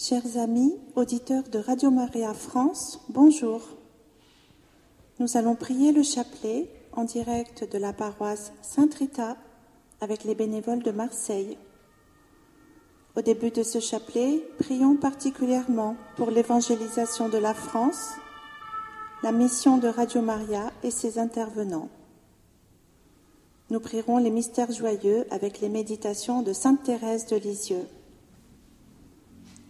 Chers amis, auditeurs de Radio Maria France, bonjour. Nous allons prier le chapelet en direct de la paroisse Sainte Rita avec les bénévoles de Marseille. Au début de ce chapelet, prions particulièrement pour l'évangélisation de la France, la mission de Radio Maria et ses intervenants. Nous prierons les mystères joyeux avec les méditations de Sainte Thérèse de Lisieux.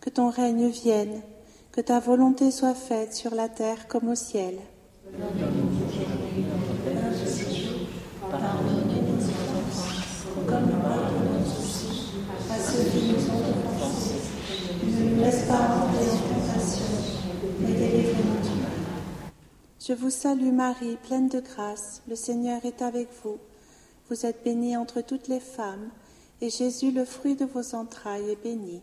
que ton règne vienne, que ta volonté soit faite sur la terre comme au ciel. Je vous salue Marie, pleine de grâce, le Seigneur est avec vous. Vous êtes bénie entre toutes les femmes, et Jésus, le fruit de vos entrailles, est béni.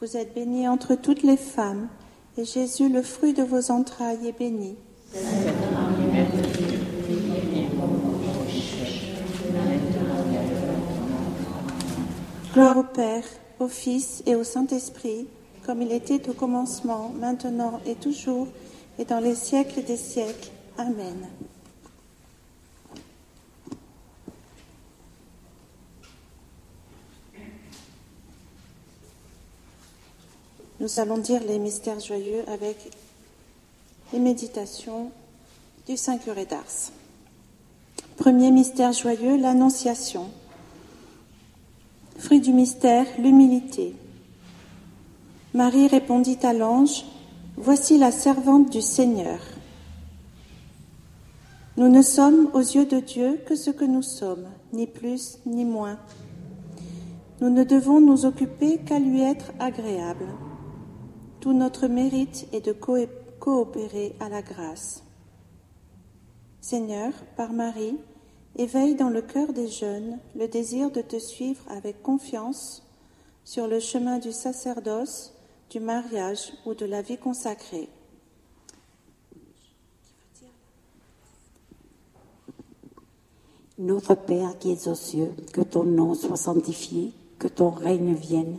Vous êtes bénie entre toutes les femmes, et Jésus, le fruit de vos entrailles, est béni. Gloire au Père, au Fils et au Saint-Esprit, comme il était au commencement, maintenant et toujours, et dans les siècles des siècles. Amen. Nous allons dire les mystères joyeux avec les méditations du Saint curé d'Ars. Premier mystère joyeux, l'Annonciation. Fruit du mystère, l'humilité. Marie répondit à l'ange, Voici la servante du Seigneur. Nous ne sommes aux yeux de Dieu que ce que nous sommes, ni plus ni moins. Nous ne devons nous occuper qu'à lui être agréable. Tout notre mérite est de coopérer à la grâce. Seigneur, par Marie, éveille dans le cœur des jeunes le désir de te suivre avec confiance sur le chemin du sacerdoce, du mariage ou de la vie consacrée. Notre Père qui es aux cieux, que ton nom soit sanctifié, que ton règne vienne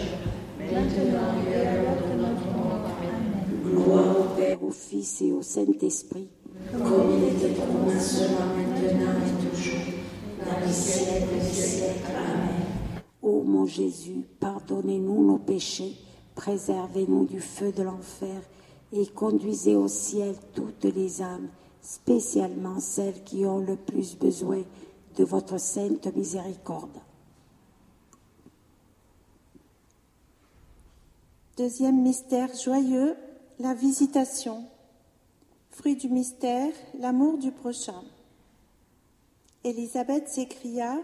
Gloire au Père, au Fils et au Saint-Esprit. Comme il était commencement, maintenant et toujours, dans les siècles des siècles. Amen. Ô mon Jésus, pardonnez-nous nos péchés, préservez-nous du feu de l'enfer, et conduisez au ciel toutes les âmes, spécialement celles qui ont le plus besoin de votre sainte miséricorde. Deuxième mystère joyeux, la visitation. Fruit du mystère, l'amour du prochain. Élisabeth s'écria,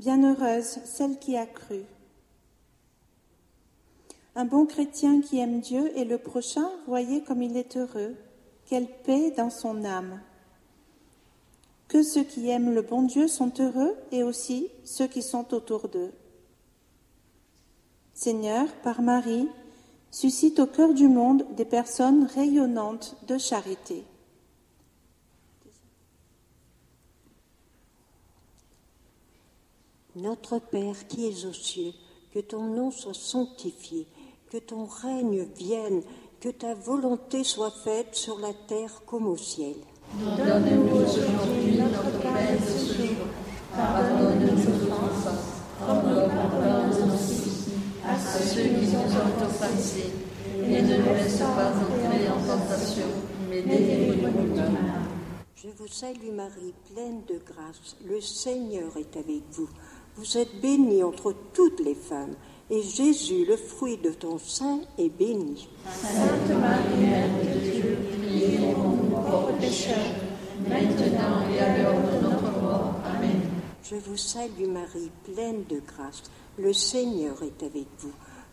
Bienheureuse celle qui a cru. Un bon chrétien qui aime Dieu et le prochain, voyez comme il est heureux, quelle paix dans son âme. Que ceux qui aiment le bon Dieu sont heureux et aussi ceux qui sont autour d'eux. Seigneur, par Marie, suscite au cœur du monde des personnes rayonnantes de charité. Notre Père qui es aux cieux, que ton nom soit sanctifié, que ton règne vienne, que ta volonté soit faite sur la terre comme au ciel. Donne-nous aujourd'hui notre pain de ce jour. Pardonne-nous nos offenses, comme nous pardonnons aussi à ceux qui nous ont offensés. Et ne nous laisse pas entrer en tentation, mais délivre-nous du mal. Je vous salue Marie, pleine de grâce. Le Seigneur est avec vous. Vous êtes bénie entre toutes les femmes, et Jésus, le fruit de ton sein, est béni. Sainte Marie, Mère de Dieu, priez pour nous pauvres pécheurs, maintenant et à l'heure de notre mort. Amen. Je vous salue Marie, pleine de grâce. Le Seigneur est avec vous.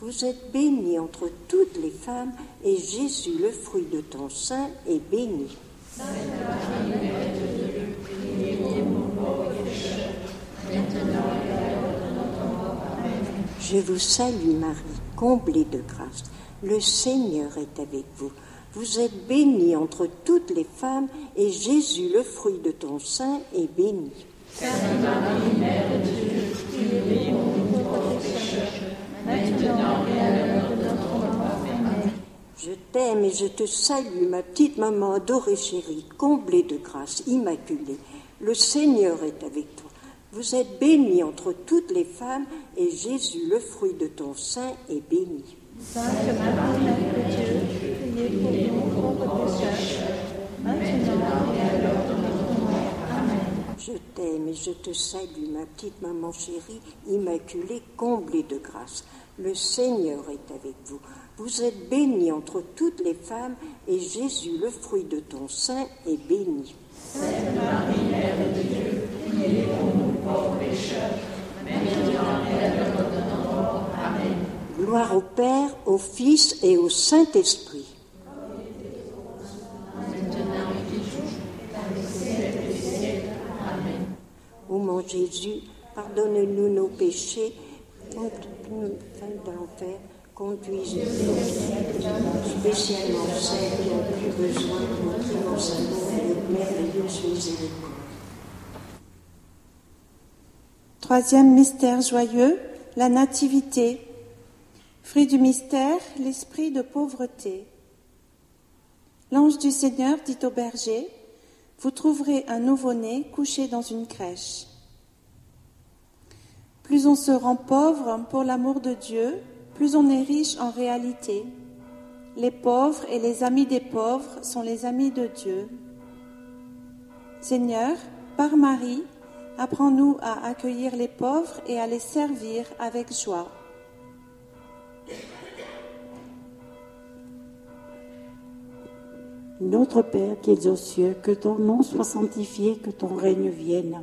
Vous êtes bénie entre toutes les femmes, et Jésus, le fruit de ton sein, est béni. Sainte Marie, Mère de Dieu. Je vous salue Marie, comblée de grâce. Le Seigneur est avec vous. Vous êtes bénie entre toutes les femmes, et Jésus, le fruit de ton sein, est béni. Sainte Marie, Mère de Dieu, Je t'aime et je te salue, ma petite maman adorée chérie, comblée de grâce, immaculée. Le Seigneur est avec toi. Vous êtes bénie entre toutes les femmes, et Jésus, le fruit de ton sein, est béni. Sainte maintenant et à l'heure de notre. Je t'aime et je te salue, ma petite maman chérie, immaculée, comblée de grâce. Le Seigneur est avec vous. Vous êtes bénie entre toutes les femmes, et Jésus, le fruit de ton sein, est béni. Sainte Marie, Mère de Dieu, priez pour nous pauvres pécheurs, maintenant et à l'heure de notre mort. Amen. Gloire au Père, au Fils et au Saint-Esprit. Mon Jésus, pardonne-nous nos péchés, conduis-nous dans l'enfer, conduisez spécialement celles qui ont plus besoin de votre immense amour et de merveilleuse miséricorde. Troisième mystère joyeux, la nativité. Fruit du mystère, l'esprit de pauvreté. L'ange du Seigneur dit au berger, vous trouverez un nouveau-né couché dans une crèche. Plus on se rend pauvre pour l'amour de Dieu, plus on est riche en réalité. Les pauvres et les amis des pauvres sont les amis de Dieu. Seigneur, par Marie, apprends-nous à accueillir les pauvres et à les servir avec joie. Notre Père qui es aux cieux, que ton nom soit sanctifié, que ton règne vienne,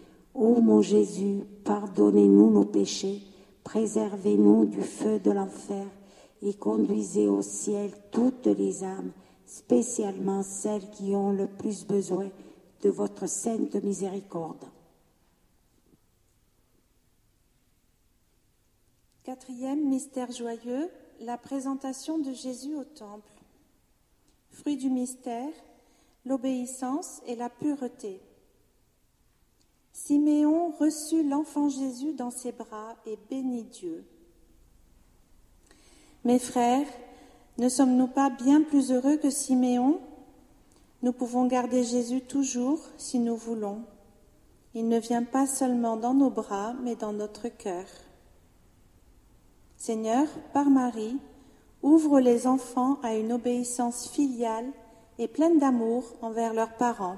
Ô mon Jésus, pardonnez-nous nos péchés, préservez-nous du feu de l'enfer et conduisez au ciel toutes les âmes, spécialement celles qui ont le plus besoin de votre sainte miséricorde. Quatrième mystère joyeux, la présentation de Jésus au temple. Fruit du mystère, l'obéissance et la pureté. Siméon reçut l'enfant Jésus dans ses bras et bénit Dieu. Mes frères, ne sommes-nous pas bien plus heureux que Siméon? Nous pouvons garder Jésus toujours si nous voulons. Il ne vient pas seulement dans nos bras, mais dans notre cœur. Seigneur, par Marie, ouvre les enfants à une obéissance filiale et pleine d'amour envers leurs parents.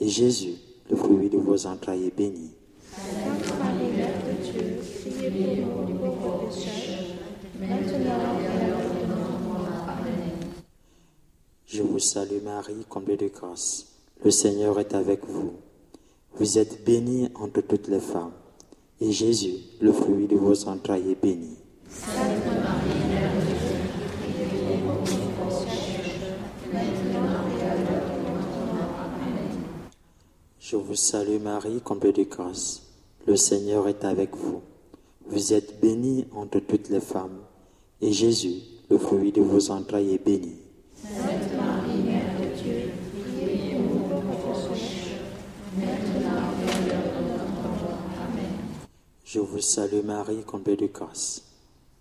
Et Jésus, le fruit de vos entrailles, est béni. Je vous salue Marie, comblée de grâce. Le Seigneur est avec vous. Vous êtes bénie entre toutes les femmes. Et Jésus, le fruit de vos entrailles, est béni Marie, Mère de Dieu, priez pour nous pauvres pécheurs, maintenant et à l'heure de notre mort. Amen. Je vous salue Marie, comblée de grâce. Le Seigneur est avec vous. Vous êtes bénie entre toutes les femmes. Et Jésus, le fruit de vos entrailles, est béni. Sainte Marie, Mère de Dieu, maintenant. Amen. Je vous salue Marie, comblée de grâce.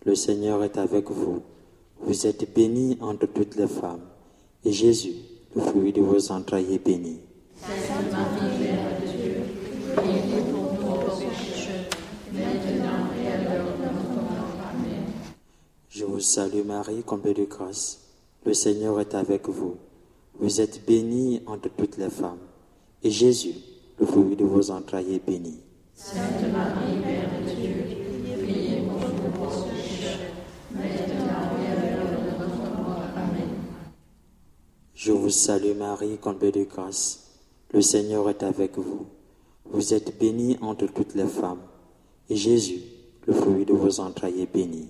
Le Seigneur est avec vous. Vous êtes bénie entre toutes les femmes, et Jésus, le fruit de vos entrailles, est béni Mère de Dieu, priez pour nous pauvres pécheurs, maintenant et à l'heure de notre mort. Amen. Je vous salue Marie, comblée de grâce. Le Seigneur est avec vous. Vous êtes bénie entre toutes les femmes, et Jésus, le fruit de vos entrailles, est béni. Sainte Marie, Mère de Dieu, priez pour nous pauvres pécheurs, maintenant et à l'heure de notre mort. Amen. Je vous salue Marie, comblée de grâce. Le Seigneur est avec vous. Vous êtes bénie entre toutes les femmes, et Jésus, le fruit de vos entrailles, est béni.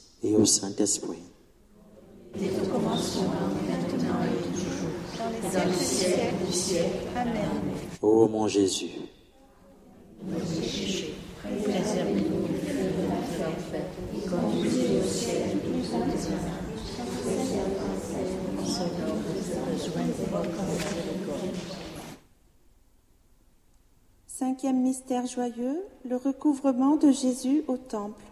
et au Saint-Esprit. Dès au commencement, maintenant et toujours, dans le siècle du siècle. Amen. Ô mon Jésus. Cinquième mystère joyeux, le recouvrement de Jésus au temple.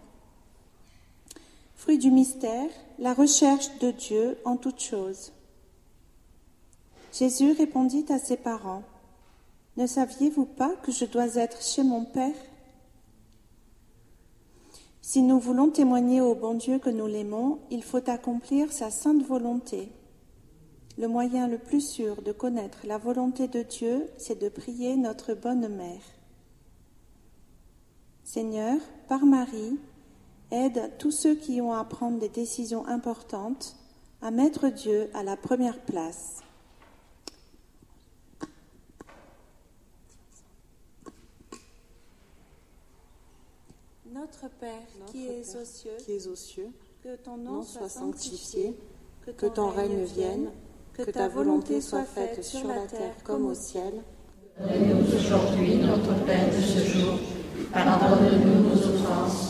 Fruit du mystère, la recherche de Dieu en toutes choses. Jésus répondit à ses parents, Ne saviez-vous pas que je dois être chez mon Père? Si nous voulons témoigner au bon Dieu que nous l'aimons, il faut accomplir sa sainte volonté. Le moyen le plus sûr de connaître la volonté de Dieu, c'est de prier notre bonne mère. Seigneur, par Marie, aide tous ceux qui ont à prendre des décisions importantes à mettre Dieu à la première place. Notre Père qui es aux cieux, qui es aux cieux, que ton nom nom soit sanctifié, que que ton règne vienne, que ta volonté soit faite sur la terre comme au ciel. Donne-nous aujourd'hui notre pain de ce jour. Pardonne-nous nos offenses,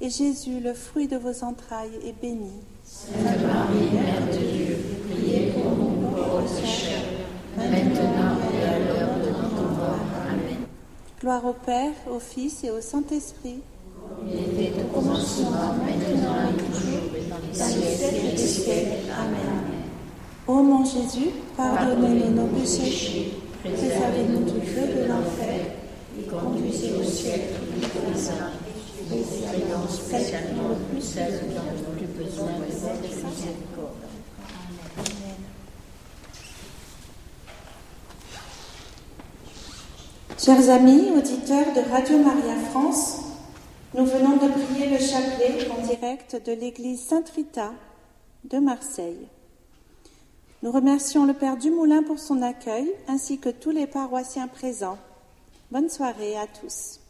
et Jésus, le fruit de vos entrailles, est béni. Sainte Marie, Mère de Dieu, priez pour nous pauvres pécheurs, maintenant et à l'heure de notre mort. Amen. Gloire au Père, au Fils et au Saint-Esprit. Il était au commencement, maintenant et toujours, dans les siècles des siècles. Amen. Ô mon Jésus, pardonnez-nous nos péchés, préservez-nous du feu de l'enfer, et conduisez au ciel tous les âmes, Chers amis, auditeurs de Radio Maria France, nous venons de prier le chapelet en direct de l'église Sainte-Rita de Marseille. Nous remercions le Père Dumoulin pour son accueil ainsi que tous les paroissiens présents. Bonne soirée à tous.